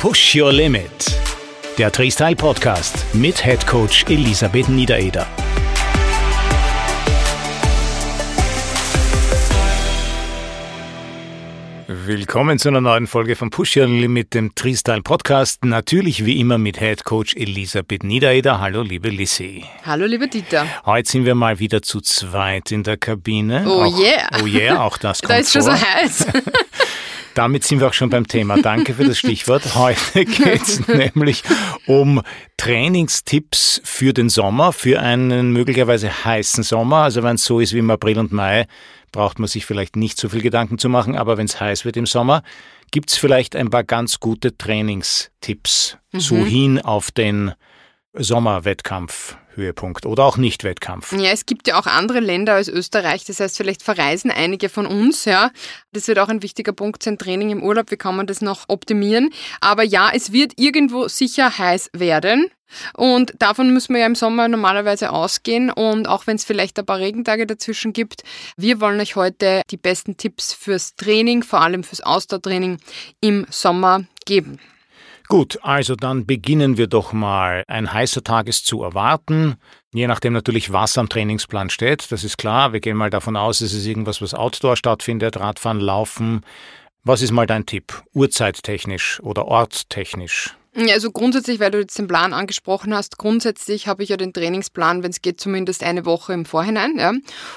Push Your Limit. Der Freestyle Podcast mit Head Coach Elisabeth Niedereder. Willkommen zu einer neuen Folge von Push Your Limit, dem Freestyle Podcast. Natürlich wie immer mit Head Coach Elisabeth Niedereder. Hallo, liebe Lissy. Hallo, liebe Dieter. Heute sind wir mal wieder zu zweit in der Kabine. Oh auch, yeah. Oh yeah, auch das kommt Da ist schon so heiß. Damit sind wir auch schon beim Thema. Danke für das Stichwort. Heute geht es nämlich um Trainingstipps für den Sommer, für einen möglicherweise heißen Sommer. Also wenn es so ist wie im April und Mai, braucht man sich vielleicht nicht so viel Gedanken zu machen. Aber wenn es heiß wird im Sommer, gibt es vielleicht ein paar ganz gute Trainingstipps. So hin auf den Sommerwettkampfhöhepunkt oder auch Nicht-Wettkampf. Ja, es gibt ja auch andere Länder als Österreich. Das heißt, vielleicht verreisen einige von uns. Ja, das wird auch ein wichtiger Punkt sein. Training im Urlaub. Wie kann man das noch optimieren? Aber ja, es wird irgendwo sicher heiß werden. Und davon müssen wir ja im Sommer normalerweise ausgehen. Und auch wenn es vielleicht ein paar Regentage dazwischen gibt, wir wollen euch heute die besten Tipps fürs Training, vor allem fürs Ausdauertraining im Sommer geben. Gut, also dann beginnen wir doch mal. Ein heißer Tag ist zu erwarten, je nachdem natürlich, was am Trainingsplan steht. Das ist klar. Wir gehen mal davon aus, es ist irgendwas, was outdoor stattfindet, Radfahren, Laufen. Was ist mal dein Tipp? Uhrzeittechnisch oder orttechnisch? Ja, also grundsätzlich, weil du jetzt den Plan angesprochen hast, grundsätzlich habe ich ja den Trainingsplan, wenn es geht, zumindest eine Woche im Vorhinein. Ja.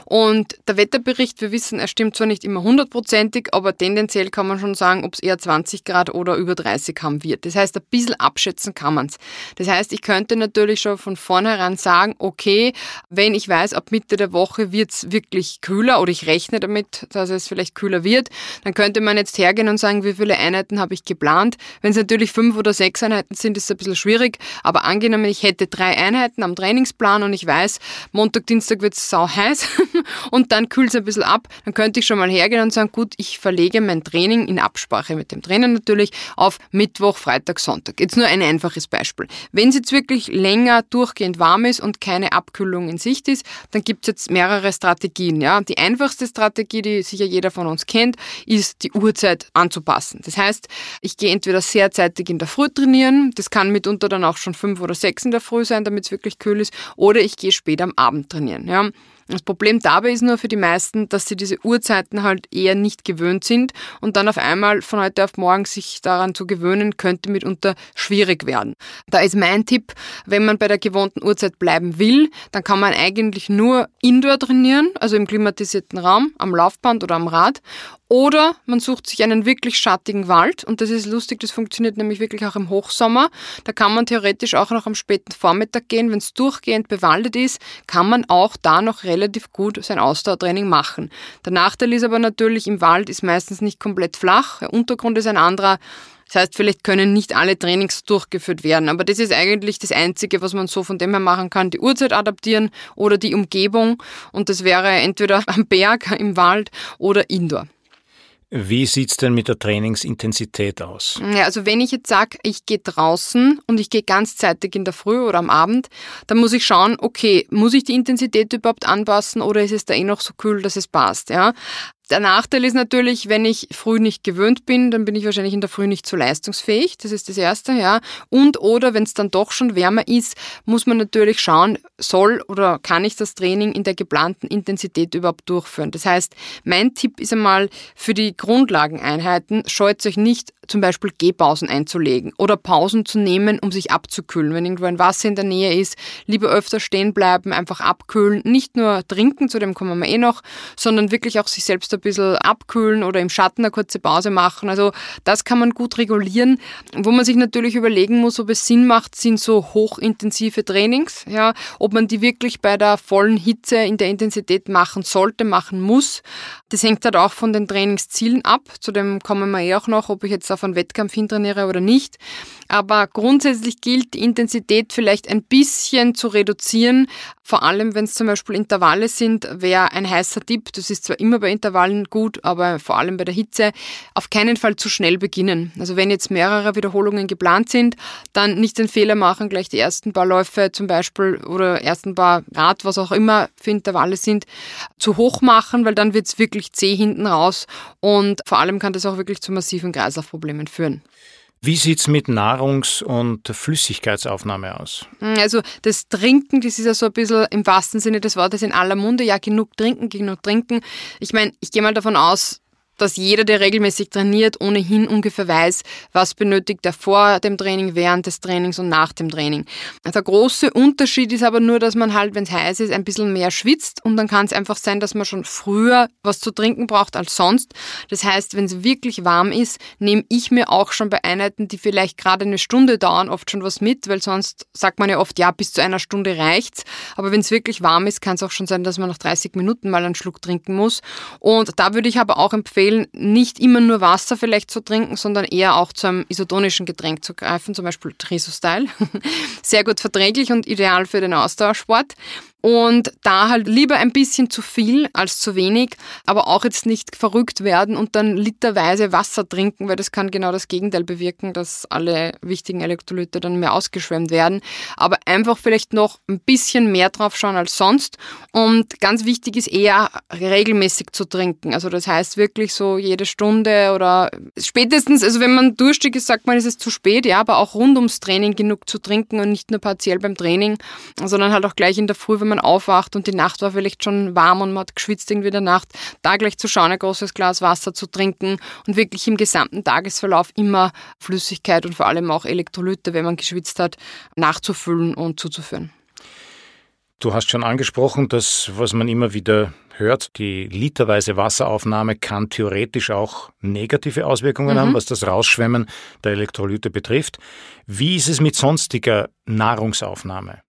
Und der Wetterbericht, wir wissen, er stimmt zwar nicht immer hundertprozentig, aber tendenziell kann man schon sagen, ob es eher 20 Grad oder über 30 haben wird. Das heißt, ein bisschen abschätzen kann man es. Das heißt, ich könnte natürlich schon von vornherein sagen, okay, wenn ich weiß, ab Mitte der Woche wird es wirklich kühler oder ich rechne damit, dass es vielleicht kühler wird, dann könnte man jetzt hergehen und sagen, wie viele Einheiten habe ich geplant. Wenn es natürlich fünf oder sechs Einheiten sind, ist es ein bisschen schwierig. Aber angenommen, ich hätte drei Einheiten am Trainingsplan und ich weiß, Montag, Dienstag wird es sau heiß und dann kühlt es ein bisschen ab, dann könnte ich schon mal hergehen und sagen, gut, ich verlege mein Training in Absprache mit dem Trainer natürlich auf Mittwoch, Freitag, Sonntag. Jetzt nur ein einfaches Beispiel. Wenn es jetzt wirklich länger durchgehend warm ist und keine Abkühlung in Sicht ist, dann gibt es jetzt mehrere Strategien. Ja? Die einfachste Strategie, die sicher jeder von uns kennt, ist die Uhrzeit anzupassen. Das heißt, ich gehe entweder sehr zeitig in der Früh trainieren, das kann mitunter dann auch schon fünf oder sechs in der Früh sein, damit es wirklich kühl ist, oder ich gehe später am Abend trainieren. Ja. Das Problem dabei ist nur für die meisten, dass sie diese Uhrzeiten halt eher nicht gewöhnt sind und dann auf einmal von heute auf morgen sich daran zu gewöhnen, könnte mitunter schwierig werden. Da ist mein Tipp, wenn man bei der gewohnten Uhrzeit bleiben will, dann kann man eigentlich nur indoor trainieren, also im klimatisierten Raum, am Laufband oder am Rad. Oder man sucht sich einen wirklich schattigen Wald und das ist lustig, das funktioniert nämlich wirklich auch im Hochsommer. Da kann man theoretisch auch noch am späten Vormittag gehen. Wenn es durchgehend bewaldet ist, kann man auch da noch relativ gut sein Ausdauertraining machen. Der Nachteil ist aber natürlich, im Wald ist meistens nicht komplett flach, der Untergrund ist ein anderer. Das heißt, vielleicht können nicht alle Trainings durchgeführt werden, aber das ist eigentlich das Einzige, was man so von dem her machen kann, die Uhrzeit adaptieren oder die Umgebung und das wäre entweder am Berg, im Wald oder indoor. Wie sieht's denn mit der Trainingsintensität aus? Ja, also wenn ich jetzt sage, ich gehe draußen und ich gehe ganzzeitig in der Früh oder am Abend, dann muss ich schauen, okay, muss ich die Intensität überhaupt anpassen oder ist es da eh noch so kühl, dass es passt, ja? Der Nachteil ist natürlich, wenn ich früh nicht gewöhnt bin, dann bin ich wahrscheinlich in der Früh nicht so leistungsfähig. Das ist das Erste, ja. Und oder wenn es dann doch schon wärmer ist, muss man natürlich schauen, soll oder kann ich das Training in der geplanten Intensität überhaupt durchführen. Das heißt, mein Tipp ist einmal für die Grundlageneinheiten, scheut euch nicht zum Beispiel Gehpausen einzulegen oder Pausen zu nehmen, um sich abzukühlen. Wenn irgendwo ein Wasser in der Nähe ist, lieber öfter stehen bleiben, einfach abkühlen, nicht nur trinken, zu dem kommen wir eh noch, sondern wirklich auch sich selbst ein bisschen abkühlen oder im Schatten eine kurze Pause machen. Also das kann man gut regulieren. Wo man sich natürlich überlegen muss, ob es Sinn macht, sind so hochintensive Trainings, ja, ob man die wirklich bei der vollen Hitze in der Intensität machen sollte, machen muss. Das hängt halt auch von den Trainingszielen ab. Zu dem kommen wir eh auch noch, ob ich jetzt auf einen Wettkampf hintrainiere oder nicht. Aber grundsätzlich gilt, die Intensität vielleicht ein bisschen zu reduzieren. Vor allem, wenn es zum Beispiel Intervalle sind, wäre ein heißer Tipp. Das ist zwar immer bei Intervallen gut, aber vor allem bei der Hitze auf keinen Fall zu schnell beginnen. Also wenn jetzt mehrere Wiederholungen geplant sind, dann nicht den Fehler machen, gleich die ersten paar Läufe zum Beispiel oder ersten paar Rad, was auch immer für Intervalle sind, zu hoch machen, weil dann wird es wirklich zäh hinten raus und vor allem kann das auch wirklich zu massiven Kreislaufproblemen führen. Wie sieht es mit Nahrungs- und Flüssigkeitsaufnahme aus? Also das Trinken, das ist ja so ein bisschen im wahrsten Sinne des Wortes in aller Munde. Ja, genug trinken, genug trinken. Ich meine, ich gehe mal davon aus, dass jeder, der regelmäßig trainiert, ohnehin ungefähr weiß, was benötigt er vor dem Training, während des Trainings und nach dem Training. Der große Unterschied ist aber nur, dass man halt, wenn es heiß ist, ein bisschen mehr schwitzt und dann kann es einfach sein, dass man schon früher was zu trinken braucht als sonst. Das heißt, wenn es wirklich warm ist, nehme ich mir auch schon bei Einheiten, die vielleicht gerade eine Stunde dauern, oft schon was mit, weil sonst sagt man ja oft, ja, bis zu einer Stunde reicht's. Aber wenn es wirklich warm ist, kann es auch schon sein, dass man nach 30 Minuten mal einen Schluck trinken muss. Und da würde ich aber auch empfehlen, empfehlen, nicht immer nur Wasser vielleicht zu trinken, sondern eher auch zu einem isotonischen Getränk zu greifen, zum Beispiel Triso-Style. Sehr gut verträglich und ideal für den Ausdauersport. Und da halt lieber ein bisschen zu viel als zu wenig, aber auch jetzt nicht verrückt werden und dann literweise Wasser trinken, weil das kann genau das Gegenteil bewirken, dass alle wichtigen Elektrolyte dann mehr ausgeschwemmt werden. Aber einfach vielleicht noch ein bisschen mehr drauf schauen als sonst. Und ganz wichtig ist eher regelmäßig zu trinken. Also das heißt wirklich so jede Stunde oder spätestens, also wenn man durstig ist, sagt man, ist es zu spät, ja, aber auch rund ums Training genug zu trinken und nicht nur partiell beim Training, sondern halt auch gleich in der Früh, wenn man man aufwacht und die Nacht war vielleicht schon warm und man hat geschwitzt irgendwie der Nacht, da gleich zu schauen, ein großes Glas Wasser zu trinken und wirklich im gesamten Tagesverlauf immer Flüssigkeit und vor allem auch Elektrolyte, wenn man geschwitzt hat, nachzufüllen und zuzuführen. Du hast schon angesprochen, dass, was man immer wieder hört, die literweise Wasseraufnahme kann theoretisch auch negative Auswirkungen mhm. haben, was das Rausschwemmen der Elektrolyte betrifft. Wie ist es mit sonstiger Nahrungsaufnahme?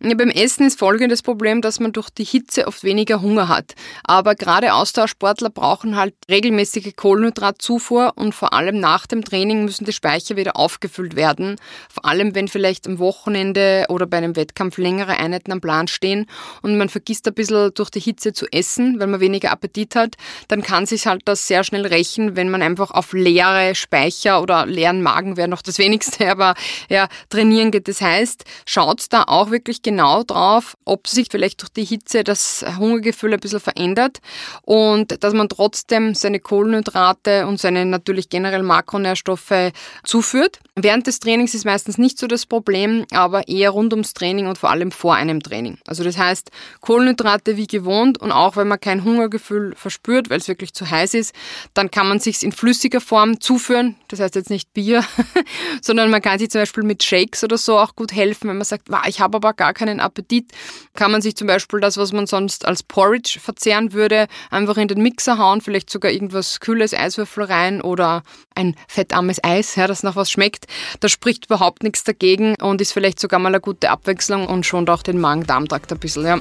Ja, beim Essen ist folgendes Problem, dass man durch die Hitze oft weniger Hunger hat. Aber gerade Ausdauersportler brauchen halt regelmäßige Kohlenhydratzufuhr und vor allem nach dem Training müssen die Speicher wieder aufgefüllt werden. Vor allem, wenn vielleicht am Wochenende oder bei einem Wettkampf längere Einheiten am Plan stehen und man vergisst ein bisschen durch die Hitze zu essen, weil man weniger Appetit hat, dann kann sich halt das sehr schnell rächen, wenn man einfach auf leere Speicher oder leeren Magen wäre noch das wenigste, aber ja, trainieren geht. Das heißt, schaut da auch wirklich genau drauf, ob sich vielleicht durch die Hitze das Hungergefühl ein bisschen verändert und dass man trotzdem seine Kohlenhydrate und seine natürlich generell Makronährstoffe zuführt. Während des Trainings ist meistens nicht so das Problem, aber eher rund ums Training und vor allem vor einem Training. Also das heißt, Kohlenhydrate wie gewohnt und auch wenn man kein Hungergefühl verspürt, weil es wirklich zu heiß ist, dann kann man sich in flüssiger Form zuführen. Das heißt jetzt nicht Bier, sondern man kann sich zum Beispiel mit Shakes oder so auch gut helfen, wenn man sagt, ich habe aber gar keinen Appetit, kann man sich zum Beispiel das, was man sonst als Porridge verzehren würde, einfach in den Mixer hauen, vielleicht sogar irgendwas kühles Eiswürfel rein oder ein fettarmes Eis, ja, das nach was schmeckt. Da spricht überhaupt nichts dagegen und ist vielleicht sogar mal eine gute Abwechslung und schont auch den Magen-Darm-Trakt ein bisschen. Ja.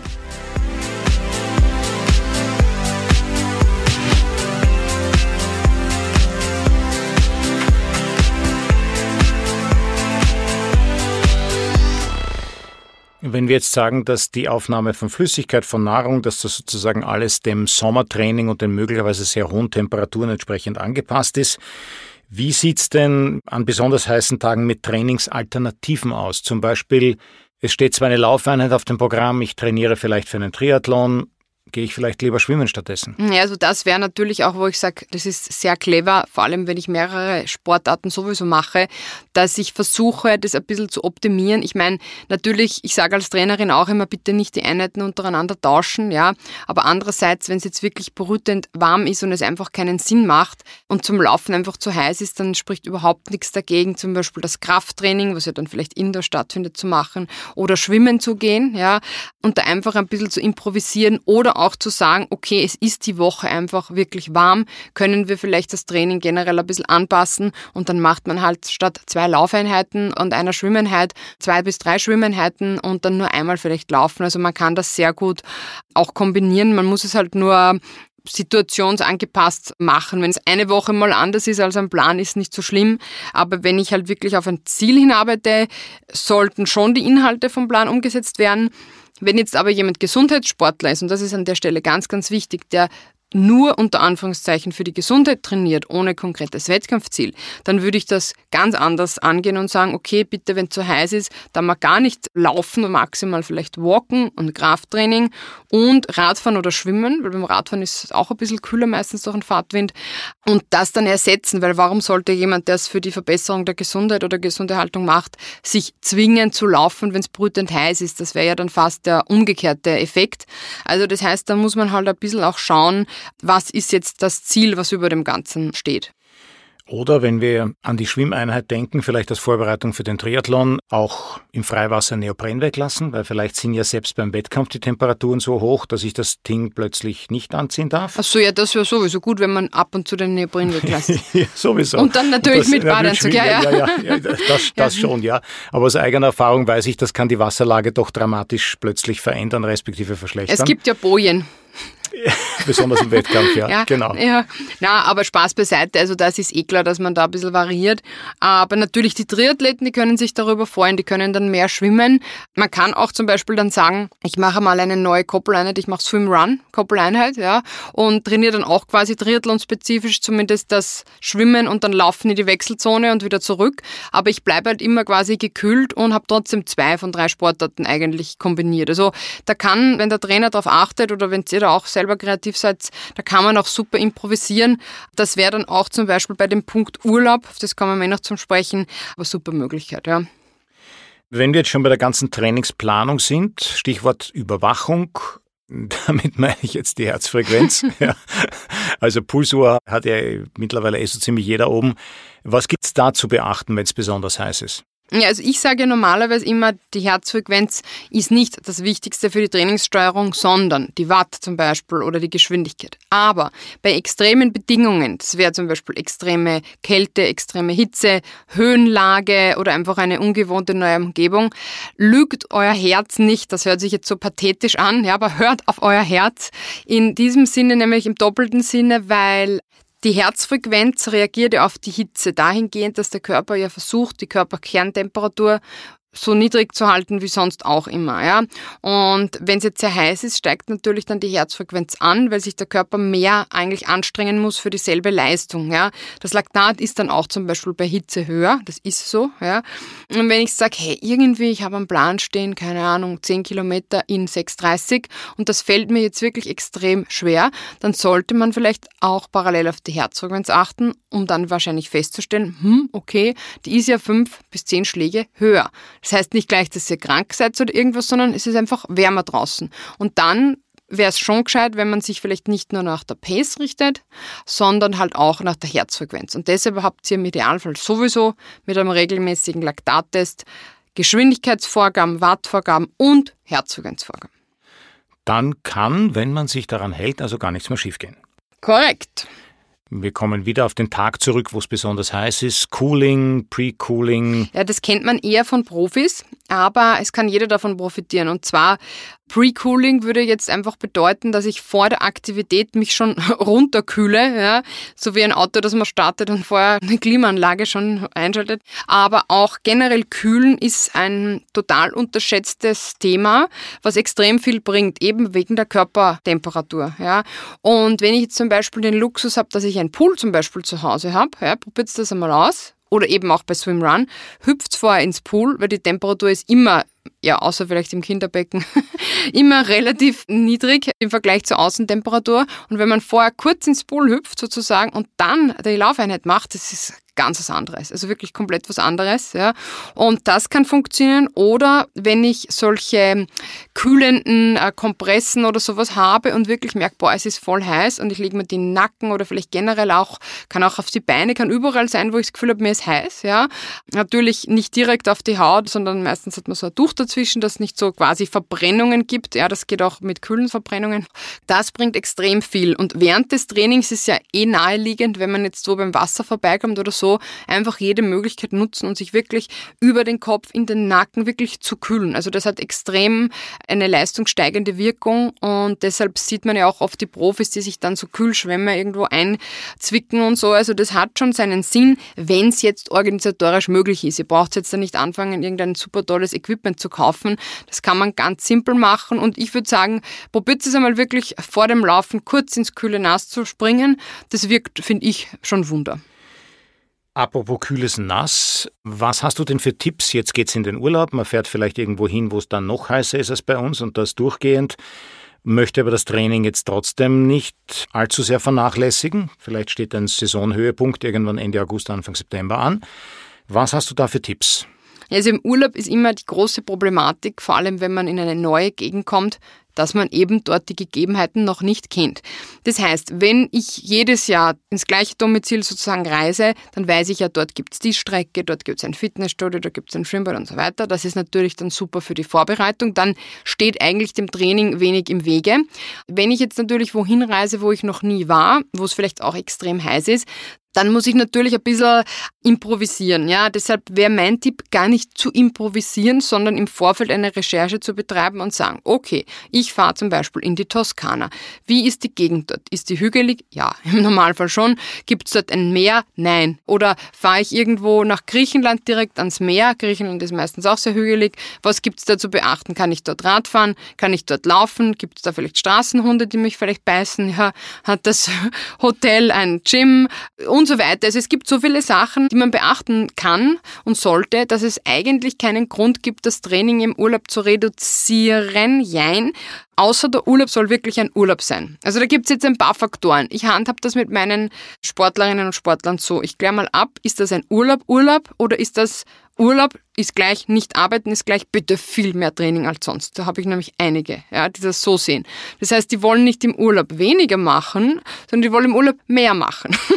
Wenn wir jetzt sagen, dass die Aufnahme von Flüssigkeit, von Nahrung, dass das sozusagen alles dem Sommertraining und den möglicherweise sehr hohen Temperaturen entsprechend angepasst ist, wie sieht es denn an besonders heißen Tagen mit Trainingsalternativen aus? Zum Beispiel, es steht zwar eine Laufeinheit auf dem Programm, ich trainiere vielleicht für einen Triathlon, gehe ich vielleicht lieber schwimmen stattdessen. Ja, also das wäre natürlich auch, wo ich sage, das ist sehr clever, vor allem wenn ich mehrere Sportarten sowieso mache, dass ich versuche, das ein bisschen zu optimieren. Ich meine, natürlich, ich sage als Trainerin auch immer, bitte nicht die Einheiten untereinander tauschen, ja, aber andererseits, wenn es jetzt wirklich brütend warm ist und es einfach keinen Sinn macht und zum Laufen einfach zu heiß ist, dann spricht überhaupt nichts dagegen, zum Beispiel das Krafttraining, was ja dann vielleicht indoor stattfindet, zu machen oder schwimmen zu gehen, ja, und da einfach ein bisschen zu improvisieren oder auch zu sagen, okay, es ist die Woche einfach wirklich warm, können wir vielleicht das Training generell ein bisschen anpassen und dann macht man halt statt zwei Laufeinheiten und einer Schwimmeinheit zwei bis drei Schwimmeinheiten und dann nur einmal vielleicht laufen. Also man kann das sehr gut auch kombinieren. Man muss es halt nur situationsangepasst machen. Wenn es eine Woche mal anders ist als ein Plan, ist nicht so schlimm. Aber wenn ich halt wirklich auf ein Ziel hinarbeite, sollten schon die Inhalte vom Plan umgesetzt werden. Wenn jetzt aber jemand Gesundheitssportler ist, und das ist an der Stelle ganz, ganz wichtig, der nur unter Anführungszeichen für die Gesundheit trainiert, ohne konkretes Wettkampfziel, dann würde ich das ganz anders angehen und sagen, okay, bitte, wenn es zu heiß ist, dann mal gar nicht laufen und maximal vielleicht walken und Krafttraining und Radfahren oder Schwimmen, weil beim Radfahren ist es auch ein bisschen kühler, meistens durch den Fahrtwind und das dann ersetzen, weil warum sollte jemand, der es für die Verbesserung der Gesundheit oder gesunde Haltung macht, sich zwingen zu laufen, wenn es brütend heiß ist? Das wäre ja dann fast der umgekehrte Effekt. Also das heißt, da muss man halt ein bisschen auch schauen, was ist jetzt das Ziel, was über dem Ganzen steht. Oder wenn wir an die Schwimmeinheit denken, vielleicht als Vorbereitung für den Triathlon, auch im Freiwasser Neopren weglassen, weil vielleicht sind ja selbst beim Wettkampf die Temperaturen so hoch, dass ich das Ding plötzlich nicht anziehen darf. Ach so, ja, das wäre sowieso gut, wenn man ab und zu den Neopren weglässt. ja, sowieso. Und dann natürlich das, mit Badeanzug, ja, ja. ja, ja, das, das schon, ja. Aber aus eigener Erfahrung weiß ich, das kann die Wasserlage doch dramatisch plötzlich verändern, respektive verschlechtern. Es gibt ja Bojen. Besonders im Wettkampf, ja. ja. Genau. Ja. Na, aber Spaß beiseite. Also das ist eh klar, dass man da ein bisschen variiert. Aber natürlich die Triathleten, die können sich darüber freuen, die können dann mehr schwimmen. Man kann auch zum Beispiel dann sagen, ich mache mal eine neue Koppeleinheit, ich mache Swim Run, Koppeleinheit, ja, und trainiere dann auch quasi Triathlon-spezifisch zumindest das Schwimmen und dann Laufen in die Wechselzone und wieder zurück. Aber ich bleibe halt immer quasi gekühlt und habe trotzdem zwei von drei Sportarten eigentlich kombiniert. Also da kann, wenn der Trainer darauf achtet oder wenn ihr da auch selber kreativ seid, da kann man auch super improvisieren. Das wäre dann auch zum Beispiel bei dem Punkt Urlaub, das kommen wir noch zum Sprechen, aber super Möglichkeit, ja. Wenn wir jetzt schon bei der ganzen Trainingsplanung sind, Stichwort Überwachung, damit meine ich jetzt die Herzfrequenz. ja. Also Pulsuhr hat ja mittlerweile eh so ziemlich jeder oben. Was gibt es da zu beachten, wenn es besonders heiß ist? Ja, also ich sage normalerweise immer, die Herzfrequenz ist nicht das Wichtigste für die Trainingssteuerung, sondern die Watt zum Beispiel oder die Geschwindigkeit. Aber bei extremen Bedingungen, das wäre zum Beispiel extreme Kälte, extreme Hitze, Höhenlage oder einfach eine ungewohnte neue Umgebung, lügt euer Herz nicht. Das hört sich jetzt so pathetisch an, ja, aber hört auf euer Herz. In diesem Sinne, nämlich im doppelten Sinne, weil die Herzfrequenz reagiert ja auf die Hitze dahingehend, dass der Körper ja versucht, die Körperkerntemperatur so niedrig zu halten wie sonst auch immer. Ja? Und wenn es jetzt sehr heiß ist, steigt natürlich dann die Herzfrequenz an, weil sich der Körper mehr eigentlich anstrengen muss für dieselbe Leistung. Ja? Das Laktat ist dann auch zum Beispiel bei Hitze höher, das ist so. Ja? Und wenn ich sage, hey, irgendwie, ich habe einen Plan stehen, keine Ahnung, 10 Kilometer in 6,30 und das fällt mir jetzt wirklich extrem schwer, dann sollte man vielleicht auch parallel auf die Herzfrequenz achten, um dann wahrscheinlich festzustellen, hm, okay, die ist ja 5 bis 10 Schläge höher. Das heißt nicht gleich, dass ihr krank seid oder irgendwas, sondern es ist einfach wärmer draußen. Und dann wäre es schon gescheit, wenn man sich vielleicht nicht nur nach der Pace richtet, sondern halt auch nach der Herzfrequenz. Und deshalb habt ihr im Idealfall sowieso mit einem regelmäßigen Laktattest Geschwindigkeitsvorgaben, Wattvorgaben und Herzfrequenzvorgaben. Dann kann, wenn man sich daran hält, also gar nichts mehr schiefgehen. Korrekt. Wir kommen wieder auf den Tag zurück, wo es besonders heiß ist. Cooling, Pre-Cooling. Ja, das kennt man eher von Profis, aber es kann jeder davon profitieren. Und zwar Pre-Cooling würde jetzt einfach bedeuten, dass ich vor der Aktivität mich schon runterkühle, ja, so wie ein Auto, das man startet und vorher eine Klimaanlage schon einschaltet. Aber auch generell kühlen ist ein total unterschätztes Thema, was extrem viel bringt, eben wegen der Körpertemperatur, ja. Und wenn ich jetzt zum Beispiel den Luxus habe, dass ich einen Pool zum Beispiel zu Hause habe, ja, probiert das einmal aus, oder eben auch bei Swim Run, hüpft vorher ins Pool, weil die Temperatur ist immer ja, außer vielleicht im Kinderbecken, immer relativ niedrig im Vergleich zur Außentemperatur. Und wenn man vorher kurz ins Pool hüpft sozusagen und dann die Laufeinheit macht, das ist ganz was anderes. Also wirklich komplett was anderes. Ja. Und das kann funktionieren. Oder wenn ich solche kühlenden äh, Kompressen oder sowas habe und wirklich merke, boah, es ist voll heiß und ich lege mir die Nacken oder vielleicht generell auch, kann auch auf die Beine, kann überall sein, wo ich das Gefühl habe, mir ist heiß. Ja. Natürlich nicht direkt auf die Haut, sondern meistens hat man so ein Tuch dazwischen, das nicht so quasi Verbrennungen gibt. Ja, das geht auch mit kühlen Verbrennungen. Das bringt extrem viel. Und während des Trainings ist ja eh naheliegend, wenn man jetzt so beim Wasser vorbeikommt oder so, so, einfach jede Möglichkeit nutzen und sich wirklich über den Kopf in den Nacken wirklich zu kühlen. Also das hat extrem eine leistungssteigende Wirkung und deshalb sieht man ja auch oft die Profis, die sich dann so Kühlschwämme irgendwo einzwicken und so. Also das hat schon seinen Sinn, wenn es jetzt organisatorisch möglich ist. Ihr braucht jetzt da nicht anfangen, irgendein super tolles Equipment zu kaufen. Das kann man ganz simpel machen und ich würde sagen, probiert es einmal wirklich vor dem Laufen kurz ins kühle Nass zu springen. Das wirkt, finde ich, schon Wunder. Apropos kühles Nass, was hast du denn für Tipps? Jetzt geht es in den Urlaub, man fährt vielleicht irgendwo hin, wo es dann noch heißer ist als bei uns und das durchgehend, möchte aber das Training jetzt trotzdem nicht allzu sehr vernachlässigen. Vielleicht steht ein Saisonhöhepunkt irgendwann Ende August, Anfang September an. Was hast du da für Tipps? Also im Urlaub ist immer die große Problematik, vor allem wenn man in eine neue Gegend kommt, dass man eben dort die Gegebenheiten noch nicht kennt. Das heißt, wenn ich jedes Jahr ins gleiche Domizil sozusagen reise, dann weiß ich ja, dort gibt es die Strecke, dort gibt es ein Fitnessstudio, da gibt es ein Schwimmbad und so weiter. Das ist natürlich dann super für die Vorbereitung. Dann steht eigentlich dem Training wenig im Wege. Wenn ich jetzt natürlich wohin reise, wo ich noch nie war, wo es vielleicht auch extrem heiß ist, dann muss ich natürlich ein bisschen improvisieren. Ja, deshalb wäre mein Tipp gar nicht zu improvisieren, sondern im Vorfeld eine Recherche zu betreiben und sagen, okay, ich fahre zum Beispiel in die Toskana. Wie ist die Gegend dort? Ist die hügelig? Ja, im Normalfall schon. Gibt es dort ein Meer? Nein. Oder fahre ich irgendwo nach Griechenland direkt ans Meer? Griechenland ist meistens auch sehr hügelig. Was gibt es da zu beachten? Kann ich dort Radfahren? Kann ich dort laufen? Gibt es da vielleicht Straßenhunde, die mich vielleicht beißen? Ja, hat das Hotel ein Gym? Und und so weiter. Also es gibt so viele Sachen, die man beachten kann und sollte, dass es eigentlich keinen Grund gibt, das Training im Urlaub zu reduzieren. Jein. Außer der Urlaub soll wirklich ein Urlaub sein. Also da gibt es jetzt ein paar Faktoren. Ich handhab das mit meinen Sportlerinnen und Sportlern so. Ich kläre mal ab, ist das ein Urlaub, Urlaub oder ist das Urlaub ist gleich nicht arbeiten, ist gleich bitte viel mehr Training als sonst. Da habe ich nämlich einige, ja, die das so sehen. Das heißt, die wollen nicht im Urlaub weniger machen, sondern die wollen im Urlaub mehr machen.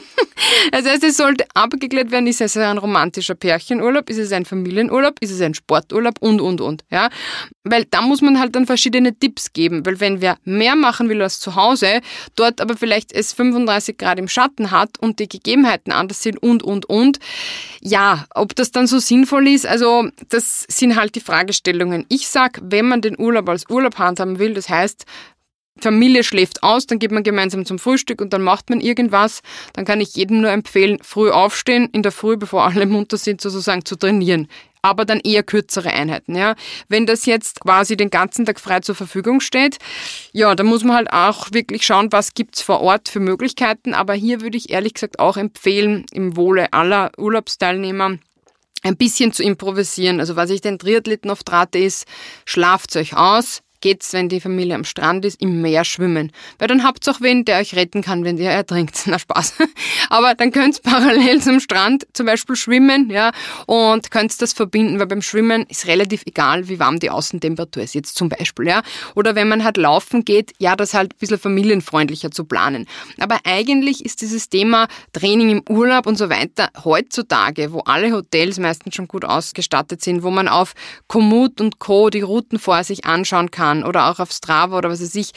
Das heißt, es sollte abgeklärt werden, ist es ein romantischer Pärchenurlaub, ist es ein Familienurlaub, ist es ein Sporturlaub und, und, und. Ja? Weil da muss man halt dann verschiedene Tipps geben, weil wenn wer mehr machen will als zu Hause, dort aber vielleicht es 35 Grad im Schatten hat und die Gegebenheiten anders sind und, und, und, ja, ob das dann so sinnvoll ist, also das sind halt die Fragestellungen. Ich sag, wenn man den Urlaub als Urlaub handhaben will, das heißt, Familie schläft aus, dann geht man gemeinsam zum Frühstück und dann macht man irgendwas, dann kann ich jedem nur empfehlen, früh aufstehen, in der Früh, bevor alle munter sind, sozusagen zu trainieren. Aber dann eher kürzere Einheiten, ja. Wenn das jetzt quasi den ganzen Tag frei zur Verfügung steht, ja, da muss man halt auch wirklich schauen, was gibt's vor Ort für Möglichkeiten. Aber hier würde ich ehrlich gesagt auch empfehlen, im Wohle aller Urlaubsteilnehmer, ein bisschen zu improvisieren. Also was ich den Triathleten oft rate ist, schlaft euch aus, geht's, wenn die Familie am Strand ist, im Meer schwimmen. Weil dann habt ihr auch wen, der euch retten kann, wenn ihr ertrinkt. Na Spaß. Aber dann könnt ihr parallel zum Strand zum Beispiel schwimmen, ja, und könnt das verbinden, weil beim Schwimmen ist relativ egal, wie warm die Außentemperatur ist, jetzt zum Beispiel, ja. Oder wenn man halt laufen geht, ja, das halt ein bisschen familienfreundlicher zu planen. Aber eigentlich ist dieses Thema Training im Urlaub und so weiter heutzutage, wo alle Hotels meistens schon gut ausgestattet sind, wo man auf Komoot und Co. die Routen vor sich anschauen kann, kann oder auch auf Strava oder was weiß ich,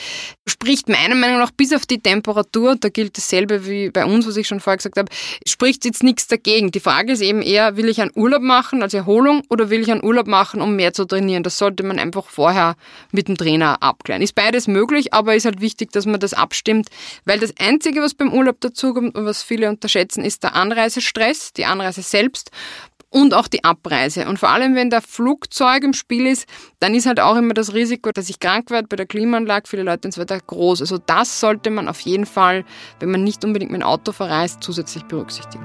spricht meiner Meinung nach bis auf die Temperatur, da gilt dasselbe wie bei uns, was ich schon vorher gesagt habe, spricht jetzt nichts dagegen. Die Frage ist eben eher, will ich einen Urlaub machen als Erholung oder will ich einen Urlaub machen, um mehr zu trainieren? Das sollte man einfach vorher mit dem Trainer abklären. Ist beides möglich, aber ist halt wichtig, dass man das abstimmt, weil das Einzige, was beim Urlaub dazukommt und was viele unterschätzen, ist der Anreisestress, die Anreise selbst und auch die Abreise. Und vor allem, wenn der Flugzeug im Spiel ist, dann ist halt auch immer das Risiko, dass ich krank werde bei der Klimaanlage, viele Leute ins Wetter groß. Also das sollte man auf jeden Fall, wenn man nicht unbedingt mit dem Auto verreist, zusätzlich berücksichtigen.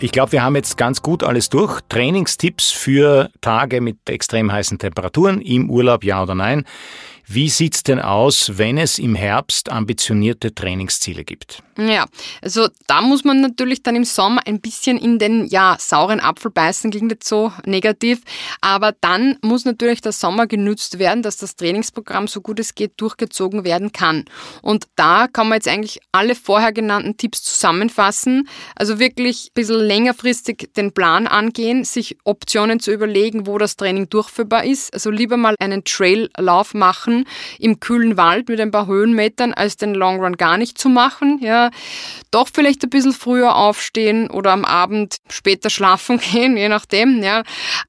Ich glaube, wir haben jetzt ganz gut alles durch. Trainingstipps für Tage mit extrem heißen Temperaturen im Urlaub, ja oder nein. Wie sieht's denn aus, wenn es im Herbst ambitionierte Trainingsziele gibt? Ja, also da muss man natürlich dann im Sommer ein bisschen in den ja sauren Apfel beißen, klingt jetzt so negativ, aber dann muss natürlich der Sommer genützt werden, dass das Trainingsprogramm so gut es geht durchgezogen werden kann. Und da kann man jetzt eigentlich alle vorher genannten Tipps zusammenfassen, also wirklich ein bisschen längerfristig den Plan angehen, sich Optionen zu überlegen, wo das Training durchführbar ist. Also lieber mal einen Traillauf machen im kühlen Wald mit ein paar Höhenmetern, als den Long Run gar nicht zu machen. Ja, doch vielleicht ein bisschen früher aufstehen oder am Abend später schlafen gehen, je nachdem. Ja,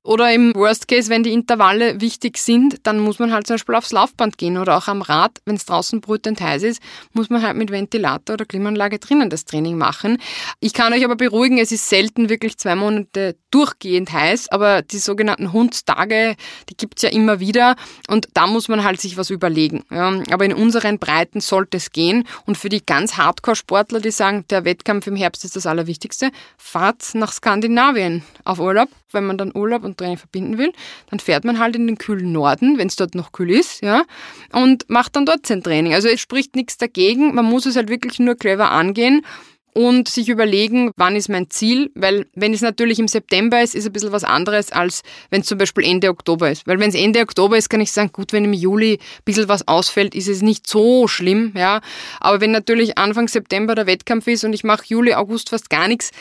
oder im Worst Case, wenn die Intervalle wichtig sind, dann muss man halt zum Beispiel aufs Laufband gehen oder auch am Rad, wenn es draußen brütend heiß ist, muss man halt mit Ventilator oder Klimaanlage drinnen das Training machen. Ich kann euch aber beruhigen, es ist selten wirklich zwei Monate durchgehend heiß, aber die sogenannten Hundstage, die gibt's ja immer wieder und da muss man halt sich was überlegen. Ja, aber in unseren Breiten sollte es gehen und für die ganz Hardcore-Sportler, die sagen, der Wettkampf im Herbst ist das Allerwichtigste, fahrt nach Skandinavien auf Urlaub. Wenn man dann Urlaub und Training verbinden will, dann fährt man halt in den kühlen Norden, wenn es dort noch kühl ist, ja, und macht dann dort sein Training. Also es spricht nichts dagegen, man muss es halt wirklich nur clever angehen und sich überlegen, wann ist mein Ziel, weil wenn es natürlich im September ist, ist ein bisschen was anderes, als wenn es zum Beispiel Ende Oktober ist. Weil wenn es Ende Oktober ist, kann ich sagen, gut, wenn im Juli ein bisschen was ausfällt, ist es nicht so schlimm, ja. Aber wenn natürlich Anfang September der Wettkampf ist und ich mache Juli, August fast gar nichts,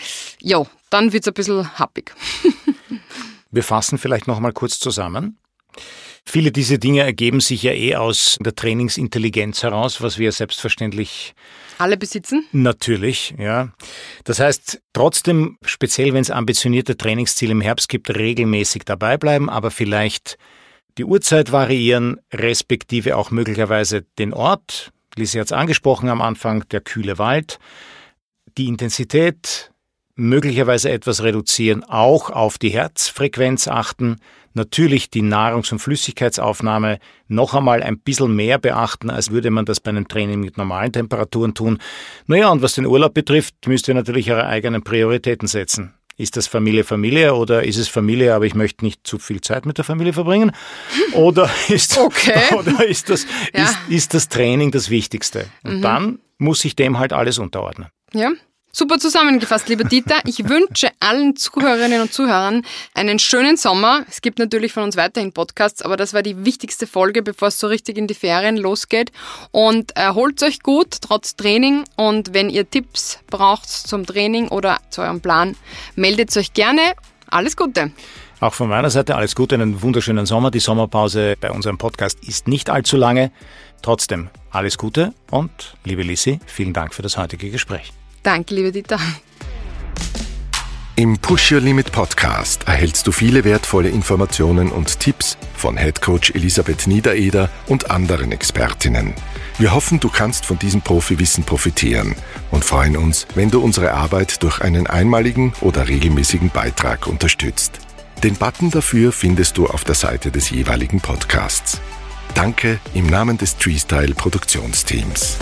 ja, dann wird es ein bisschen happig. Wir fassen vielleicht noch mal kurz zusammen. Viele dieser Dinge ergeben sich ja eh aus der Trainingsintelligenz heraus, was wir selbstverständlich alle besitzen? Natürlich, ja. Das heißt, trotzdem, speziell wenn es ambitionierte Trainingsziele im Herbst gibt, regelmäßig dabei bleiben, aber vielleicht die Uhrzeit variieren, respektive auch möglicherweise den Ort. Lisi hat es angesprochen am Anfang, der kühle Wald. Die Intensität möglicherweise etwas reduzieren, auch auf die Herzfrequenz achten, natürlich die Nahrungs- und Flüssigkeitsaufnahme noch einmal ein bisschen mehr beachten, als würde man das bei einem Training mit normalen Temperaturen tun. Naja, und was den Urlaub betrifft, müsst ihr natürlich eure eigenen Prioritäten setzen. Ist das Familie Familie oder ist es Familie, aber ich möchte nicht zu viel Zeit mit der Familie verbringen? Oder ist, okay. oder ist, das, ja. ist, ist das Training das Wichtigste? Und mhm. dann muss sich dem halt alles unterordnen. Ja, Super zusammengefasst, lieber Dieter. Ich wünsche allen Zuhörerinnen und Zuhörern einen schönen Sommer. Es gibt natürlich von uns weiterhin Podcasts, aber das war die wichtigste Folge, bevor es so richtig in die Ferien losgeht. Und erholt euch gut, trotz Training. Und wenn ihr Tipps braucht zum Training oder zu eurem Plan, meldet euch gerne. Alles Gute. Auch von meiner Seite alles Gute, einen wunderschönen Sommer. Die Sommerpause bei unserem Podcast ist nicht allzu lange. Trotzdem alles Gute und liebe Lissi, vielen Dank für das heutige Gespräch. Danke, liebe Dieter. Im Push Your Limit Podcast erhältst du viele wertvolle Informationen und Tipps von Head Coach Elisabeth Niedereder und anderen Expertinnen. Wir hoffen, du kannst von diesem Profiwissen profitieren und freuen uns, wenn du unsere Arbeit durch einen einmaligen oder regelmäßigen Beitrag unterstützt. Den Button dafür findest du auf der Seite des jeweiligen Podcasts. Danke im Namen des Treestyle Produktionsteams.